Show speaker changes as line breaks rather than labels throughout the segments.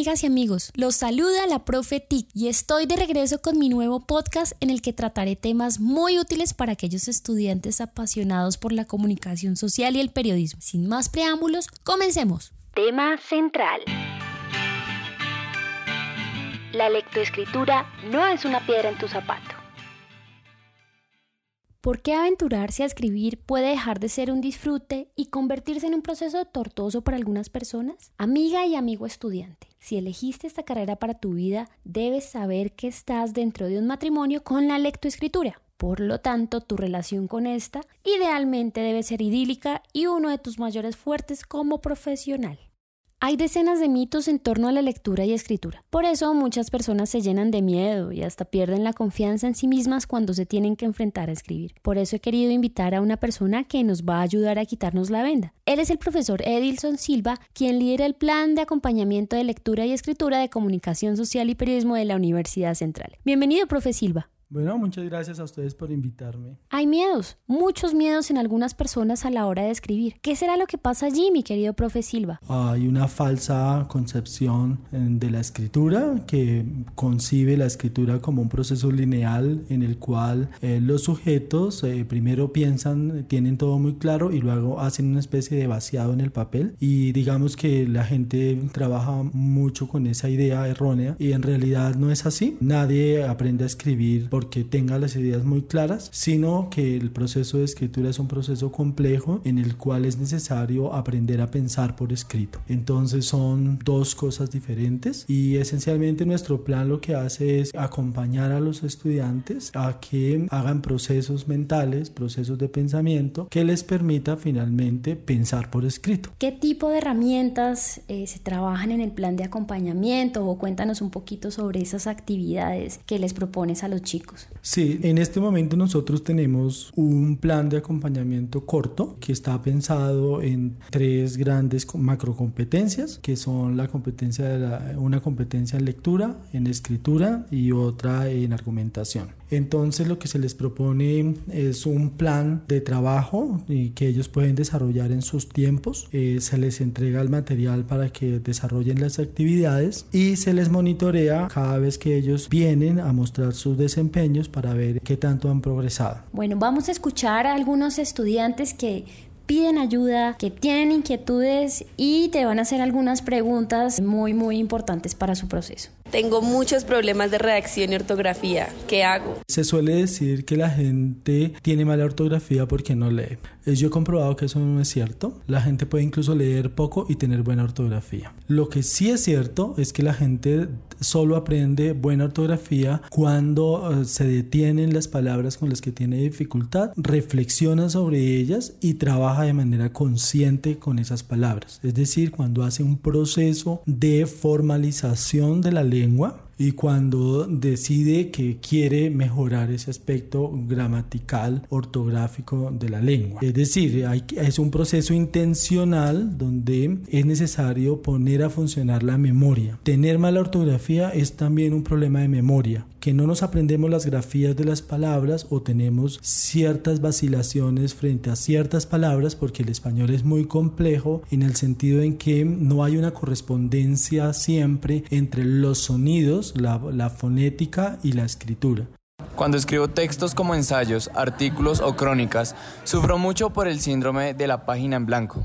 amigas y amigos, los saluda la profe TIC y estoy de regreso con mi nuevo podcast en el que trataré temas muy útiles para aquellos estudiantes apasionados por la comunicación social y el periodismo. Sin más preámbulos, comencemos.
Tema central. La lectoescritura no es una piedra en tu zapato.
¿Por qué aventurarse a escribir puede dejar de ser un disfrute y convertirse en un proceso tortuoso para algunas personas? Amiga y amigo estudiante, si elegiste esta carrera para tu vida, debes saber que estás dentro de un matrimonio con la lectoescritura. Por lo tanto, tu relación con esta idealmente debe ser idílica y uno de tus mayores fuertes como profesional. Hay decenas de mitos en torno a la lectura y escritura. Por eso muchas personas se llenan de miedo y hasta pierden la confianza en sí mismas cuando se tienen que enfrentar a escribir. Por eso he querido invitar a una persona que nos va a ayudar a quitarnos la venda. Él es el profesor Edilson Silva, quien lidera el plan de acompañamiento de lectura y escritura de comunicación social y periodismo de la Universidad Central. Bienvenido, profe Silva.
Bueno, muchas gracias a ustedes por invitarme.
Hay miedos, muchos miedos en algunas personas a la hora de escribir. ¿Qué será lo que pasa allí, mi querido profe Silva?
Hay una falsa concepción de la escritura que concibe la escritura como un proceso lineal en el cual eh, los sujetos eh, primero piensan, tienen todo muy claro y luego hacen una especie de vaciado en el papel y digamos que la gente trabaja mucho con esa idea errónea y en realidad no es así. Nadie aprende a escribir por porque tenga las ideas muy claras, sino que el proceso de escritura es un proceso complejo en el cual es necesario aprender a pensar por escrito. Entonces son dos cosas diferentes y esencialmente nuestro plan lo que hace es acompañar a los estudiantes a que hagan procesos mentales, procesos de pensamiento que les permita finalmente pensar por escrito.
¿Qué tipo de herramientas eh, se trabajan en el plan de acompañamiento o cuéntanos un poquito sobre esas actividades que les propones a los chicos?
Sí, en este momento nosotros tenemos un plan de acompañamiento corto que está pensado en tres grandes macrocompetencias, que son la competencia de una competencia en lectura, en escritura y otra en argumentación. Entonces lo que se les propone es un plan de trabajo que ellos pueden desarrollar en sus tiempos. Eh, se les entrega el material para que desarrollen las actividades y se les monitorea cada vez que ellos vienen a mostrar sus desempeños para ver qué tanto han progresado.
Bueno, vamos a escuchar a algunos estudiantes que piden ayuda, que tienen inquietudes y te van a hacer algunas preguntas muy, muy importantes para su proceso.
Tengo muchos problemas de redacción y ortografía. ¿Qué hago?
Se suele decir que la gente tiene mala ortografía porque no lee. Yo he comprobado que eso no es cierto. La gente puede incluso leer poco y tener buena ortografía. Lo que sí es cierto es que la gente solo aprende buena ortografía cuando eh, se detienen las palabras con las que tiene dificultad, reflexiona sobre ellas y trabaja de manera consciente con esas palabras. Es decir, cuando hace un proceso de formalización de la lengua lengua y cuando decide que quiere mejorar ese aspecto gramatical, ortográfico de la lengua. Es decir, hay, es un proceso intencional donde es necesario poner a funcionar la memoria. Tener mala ortografía es también un problema de memoria, que no nos aprendemos las grafías de las palabras o tenemos ciertas vacilaciones frente a ciertas palabras porque el español es muy complejo en el sentido en que no hay una correspondencia siempre entre los sonidos la, fonética y la escritura.
Cuando escribo textos como ensayos, artículos o crónicas, sufro mucho por el síndrome de la página en blanco.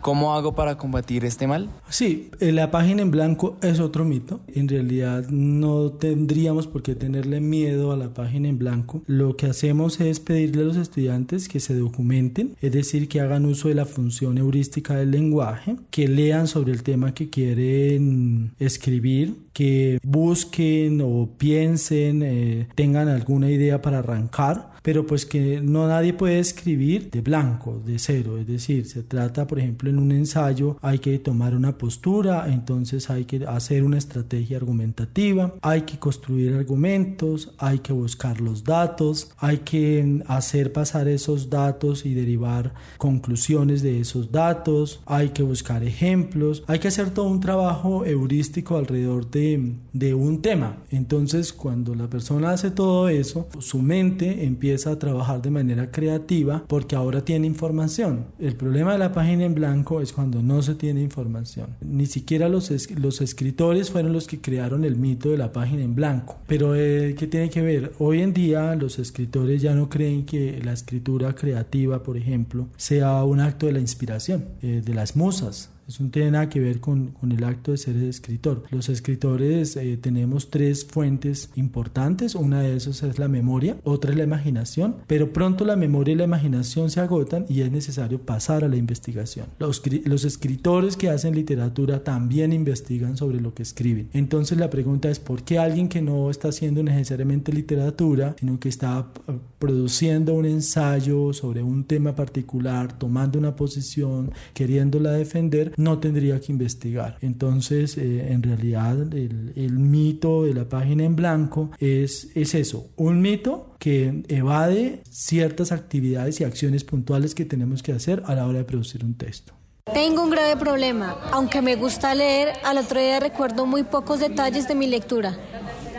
¿Cómo hago para combatir este mal?
Sí, eh, la página en blanco es otro mito. En realidad no tendríamos por qué tenerle miedo a la página en blanco. Lo que hacemos es pedirle a los estudiantes que se documenten, es decir, que hagan uso de la función heurística del lenguaje, que lean sobre el tema que quieren escribir, que busquen o piensen, eh, tengan alguna idea para arrancar pero pues que no nadie puede escribir de blanco, de cero, es decir, se trata, por ejemplo, en un ensayo hay que tomar una postura, entonces hay que hacer una estrategia argumentativa, hay que construir argumentos, hay que buscar los datos, hay que hacer pasar esos datos y derivar conclusiones de esos datos, hay que buscar ejemplos, hay que hacer todo un trabajo heurístico alrededor de, de un tema. Entonces, cuando la persona hace todo eso, su mente empieza empieza a trabajar de manera creativa porque ahora tiene información. El problema de la página en blanco es cuando no se tiene información. Ni siquiera los, los escritores fueron los que crearon el mito de la página en blanco. Pero eh, ¿qué tiene que ver? Hoy en día los escritores ya no creen que la escritura creativa, por ejemplo, sea un acto de la inspiración, eh, de las musas. Eso no tiene nada que ver con, con el acto de ser escritor. Los escritores eh, tenemos tres fuentes importantes. Una de esas es la memoria, otra es la imaginación, pero pronto la memoria y la imaginación se agotan y es necesario pasar a la investigación. Los, los escritores que hacen literatura también investigan sobre lo que escriben. Entonces la pregunta es, ¿por qué alguien que no está haciendo necesariamente literatura, sino que está eh, produciendo un ensayo sobre un tema particular, tomando una posición, queriéndola defender, no tendría que investigar. Entonces, eh, en realidad, el, el, mito de la página en blanco es, es eso, un mito que evade ciertas actividades y acciones puntuales que tenemos que hacer a la hora de producir un texto.
Tengo un grave problema. Aunque me gusta leer, al otro día recuerdo muy pocos detalles de mi lectura.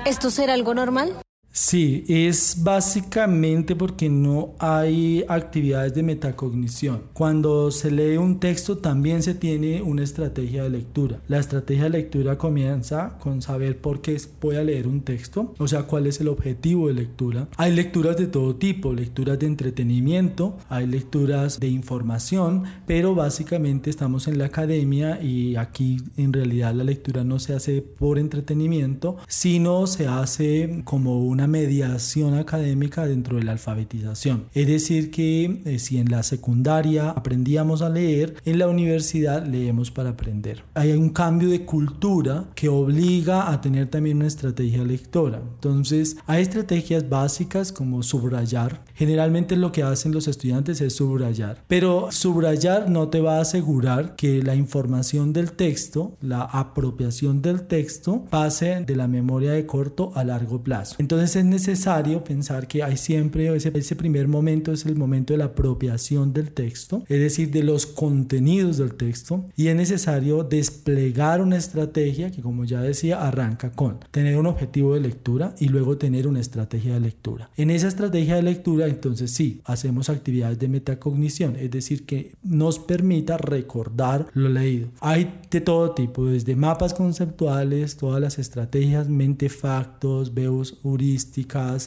¿Esto será algo normal?
Sí, es básicamente porque no hay actividades de metacognición. Cuando se lee un texto también se tiene una estrategia de lectura. La estrategia de lectura comienza con saber por qué voy a leer un texto, o sea, cuál es el objetivo de lectura. Hay lecturas de todo tipo, lecturas de entretenimiento, hay lecturas de información, pero básicamente estamos en la academia y aquí en realidad la lectura no se hace por entretenimiento, sino se hace como una mediación académica dentro de la alfabetización. Es decir, que eh, si en la secundaria aprendíamos a leer, en la universidad leemos para aprender. Hay un cambio de cultura que obliga a tener también una estrategia lectora. Entonces, hay estrategias básicas como subrayar. Generalmente lo que hacen los estudiantes es subrayar, pero subrayar no te va a asegurar que la información del texto, la apropiación del texto, pase de la memoria de corto a largo plazo. Entonces, es necesario pensar que hay siempre ese, ese primer momento es el momento de la apropiación del texto, es decir, de los contenidos del texto, y es necesario desplegar una estrategia que, como ya decía, arranca con tener un objetivo de lectura y luego tener una estrategia de lectura. En esa estrategia de lectura, entonces sí, hacemos actividades de metacognición, es decir, que nos permita recordar lo leído. Hay de todo tipo, desde mapas conceptuales, todas las estrategias, mentefactos, veos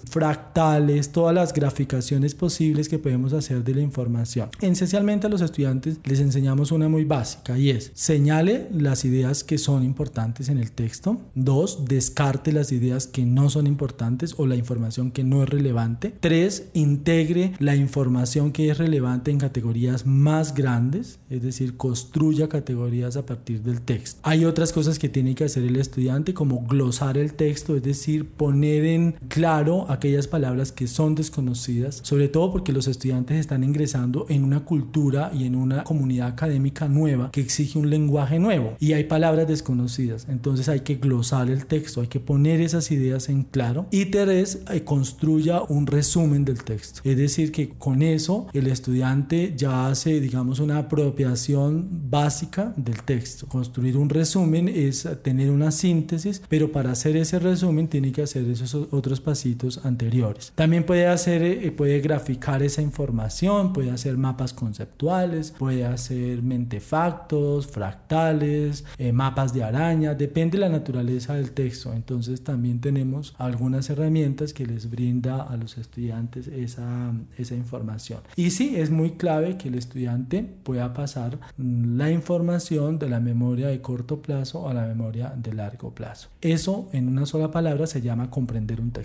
fractales, todas las graficaciones posibles que podemos hacer de la información. Esencialmente a los estudiantes les enseñamos una muy básica y es señale las ideas que son importantes en el texto. Dos, descarte las ideas que no son importantes o la información que no es relevante. Tres, integre la información que es relevante en categorías más grandes, es decir, construya categorías a partir del texto. Hay otras cosas que tiene que hacer el estudiante como glosar el texto, es decir, poner en claro aquellas palabras que son desconocidas, sobre todo porque los estudiantes están ingresando en una cultura y en una comunidad académica nueva que exige un lenguaje nuevo y hay palabras desconocidas. Entonces hay que glosar el texto, hay que poner esas ideas en claro y tres, eh, construya un resumen del texto. Es decir, que con eso el estudiante ya hace, digamos, una apropiación básica del texto. Construir un resumen es tener una síntesis, pero para hacer ese resumen tiene que hacer esos otros pasitos anteriores. También puede hacer, eh, puede graficar esa información, puede hacer mapas conceptuales, puede hacer mentefactos, fractales, eh, mapas de araña, depende de la naturaleza del texto. Entonces también tenemos algunas herramientas que les brinda a los estudiantes esa, esa información. Y sí, es muy clave que el estudiante pueda pasar mm, la información de la memoria de corto plazo a la memoria de largo plazo. Eso en una sola palabra se llama comprender un texto.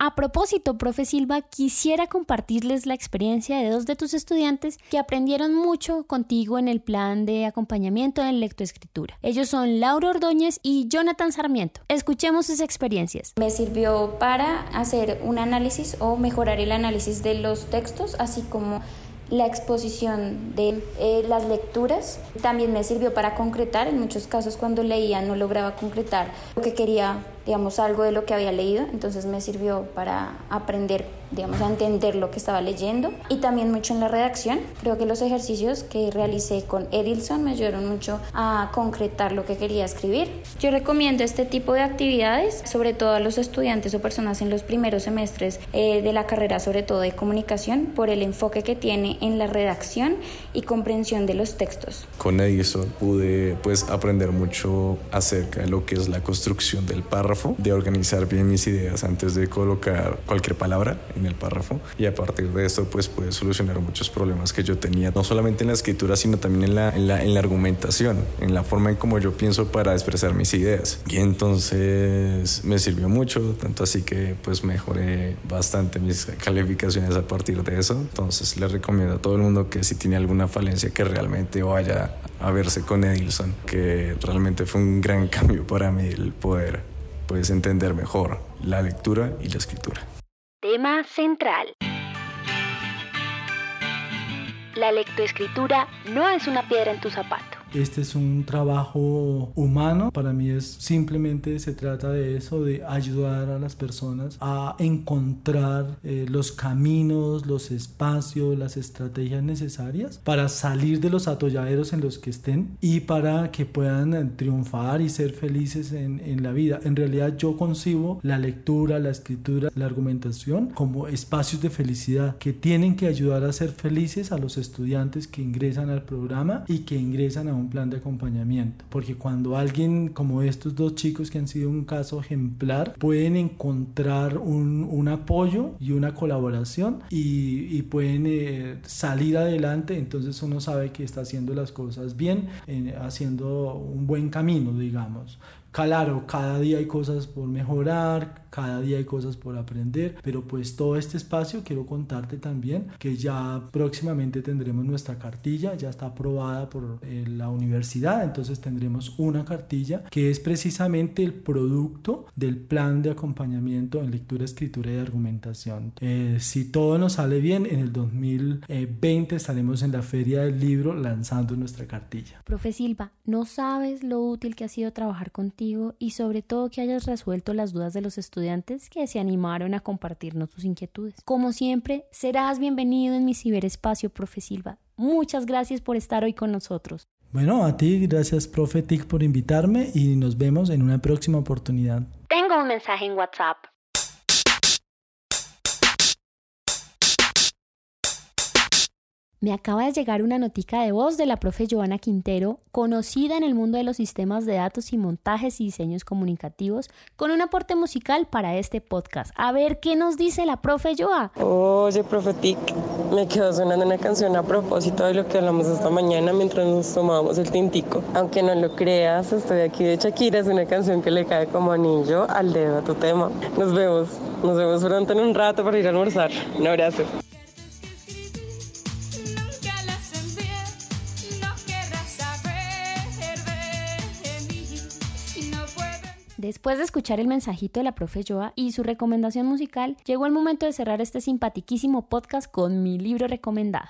A propósito, profe Silva, quisiera compartirles la experiencia de dos de tus estudiantes que aprendieron mucho contigo en el plan de acompañamiento en lectoescritura. Ellos son Laura Ordóñez y Jonathan Sarmiento. Escuchemos sus experiencias.
Me sirvió para hacer un análisis o mejorar el análisis de los textos, así como la exposición de eh, las lecturas. También me sirvió para concretar, en muchos casos cuando leía no lograba concretar lo que quería digamos, algo de lo que había leído, entonces me sirvió para aprender, digamos, a entender lo que estaba leyendo y también mucho en la redacción. Creo que los ejercicios que realicé con Edilson me ayudaron mucho a concretar lo que quería escribir. Yo recomiendo este tipo de actividades, sobre todo a los estudiantes o personas en los primeros semestres eh, de la carrera, sobre todo de comunicación, por el enfoque que tiene en la redacción y comprensión de los textos.
Con Edison pude pues aprender mucho acerca de lo que es la construcción del párrafo, de organizar bien mis ideas antes de colocar cualquier palabra en el párrafo y a partir de esto pues pude solucionar muchos problemas que yo tenía, no solamente en la escritura sino también en la, en la, en la argumentación, en la forma en cómo yo pienso para expresar mis ideas. Y entonces me sirvió mucho, tanto así que pues mejoré bastante mis calificaciones a partir de eso. Entonces les recomiendo a todo el mundo que si tiene alguna falencia que realmente vaya a verse con Edilson, que realmente fue un gran cambio para mí el poder entender mejor la lectura y la escritura.
Tema central. La lectoescritura no es una piedra en tu zapato.
Este es un trabajo humano. Para mí es simplemente se trata de eso, de ayudar a las personas a encontrar eh, los caminos, los espacios, las estrategias necesarias para salir de los atolladeros en los que estén y para que puedan eh, triunfar y ser felices en, en la vida. En realidad yo concibo la lectura, la escritura, la argumentación como espacios de felicidad que tienen que ayudar a ser felices a los estudiantes que ingresan al programa y que ingresan a un plan de acompañamiento. Porque cuando alguien como estos dos chicos que han sido un caso ejemplar pueden encontrar un, un apoyo y una colaboración y, y pueden eh, salir adelante, entonces uno sabe que está haciendo las cosas bien, eh, haciendo un buen camino, digamos. Claro, cada día hay cosas por mejorar, cada día hay cosas por aprender, pero pues todo este espacio quiero contarte también que ya próximamente tendremos nuestra cartilla, ya está aprobada por eh, la universidad, entonces tendremos una cartilla que es precisamente el producto del plan de acompañamiento en lectura, escritura y argumentación. Eh, si todo nos sale bien, en el 2020 estaremos en la feria del libro lanzando nuestra cartilla.
Profe Silva, no sabes lo útil que ha sido trabajar contigo y sobre todo que hayas resuelto las dudas de los estudiantes que se animaron a compartirnos sus inquietudes. Como siempre, serás bienvenido en mi ciberespacio, profe Silva. Muchas gracias por estar hoy con nosotros.
Bueno, a ti, gracias, profe Tic, por invitarme y nos vemos en una próxima oportunidad.
Tengo un mensaje en WhatsApp.
Me acaba de llegar una notica de voz de la profe Joana Quintero, conocida en el mundo de los sistemas de datos y montajes y diseños comunicativos, con un aporte musical para este podcast. A ver qué nos dice la profe Joa.
Oye, profe Tic, me quedó sonando una canción a propósito de lo que hablamos esta mañana mientras nos tomábamos el tintico. Aunque no lo creas, estoy aquí de Shakira, es una canción que le cae como anillo al dedo a tu tema. Nos vemos, nos vemos pronto en un rato para ir a almorzar. Un abrazo.
Después de escuchar el mensajito de la profe Joa y su recomendación musical, llegó el momento de cerrar este simpatiquísimo podcast con mi libro recomendado.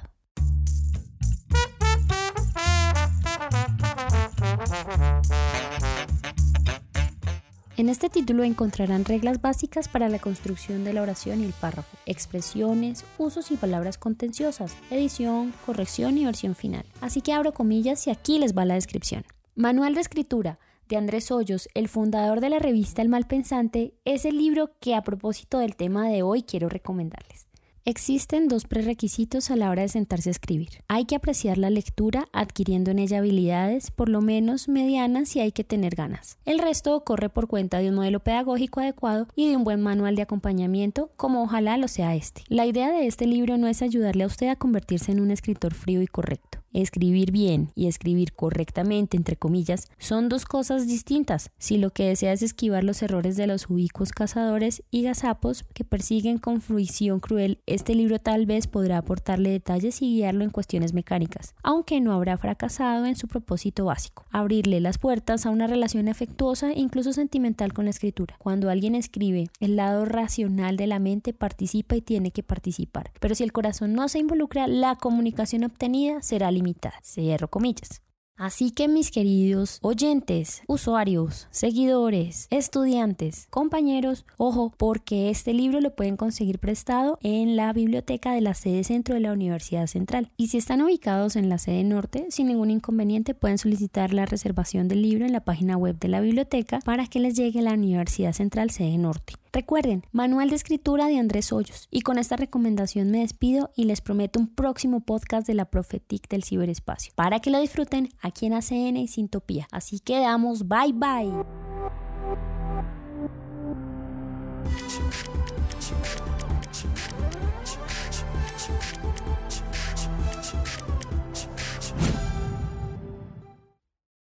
En este título encontrarán reglas básicas para la construcción de la oración y el párrafo, expresiones, usos y palabras contenciosas, edición, corrección y versión final. Así que abro comillas y aquí les va la descripción. Manual de escritura de Andrés Hoyos, el fundador de la revista El Malpensante, es el libro que a propósito del tema de hoy quiero recomendarles. Existen dos prerequisitos a la hora de sentarse a escribir. Hay que apreciar la lectura adquiriendo en ella habilidades, por lo menos medianas, y hay que tener ganas. El resto corre por cuenta de un modelo pedagógico adecuado y de un buen manual de acompañamiento, como ojalá lo sea este. La idea de este libro no es ayudarle a usted a convertirse en un escritor frío y correcto. Escribir bien y escribir correctamente, entre comillas, son dos cosas distintas. Si lo que desea es esquivar los errores de los ubicuos cazadores y gazapos que persiguen con fruición cruel, este libro tal vez podrá aportarle detalles y guiarlo en cuestiones mecánicas, aunque no habrá fracasado en su propósito básico, abrirle las puertas a una relación afectuosa e incluso sentimental con la escritura. Cuando alguien escribe, el lado racional de la mente participa y tiene que participar, pero si el corazón no se involucra, la comunicación obtenida será limitada. Cierro comillas. Así que mis queridos oyentes, usuarios, seguidores, estudiantes, compañeros, ojo, porque este libro lo pueden conseguir prestado en la biblioteca de la sede centro de la Universidad Central. Y si están ubicados en la sede norte, sin ningún inconveniente pueden solicitar la reservación del libro en la página web de la biblioteca para que les llegue a la Universidad Central sede norte. Recuerden, manual de escritura de Andrés Hoyos. Y con esta recomendación me despido y les prometo un próximo podcast de la Profetic del ciberespacio para que lo disfruten aquí en ACN y Sintopía. Así que damos bye bye.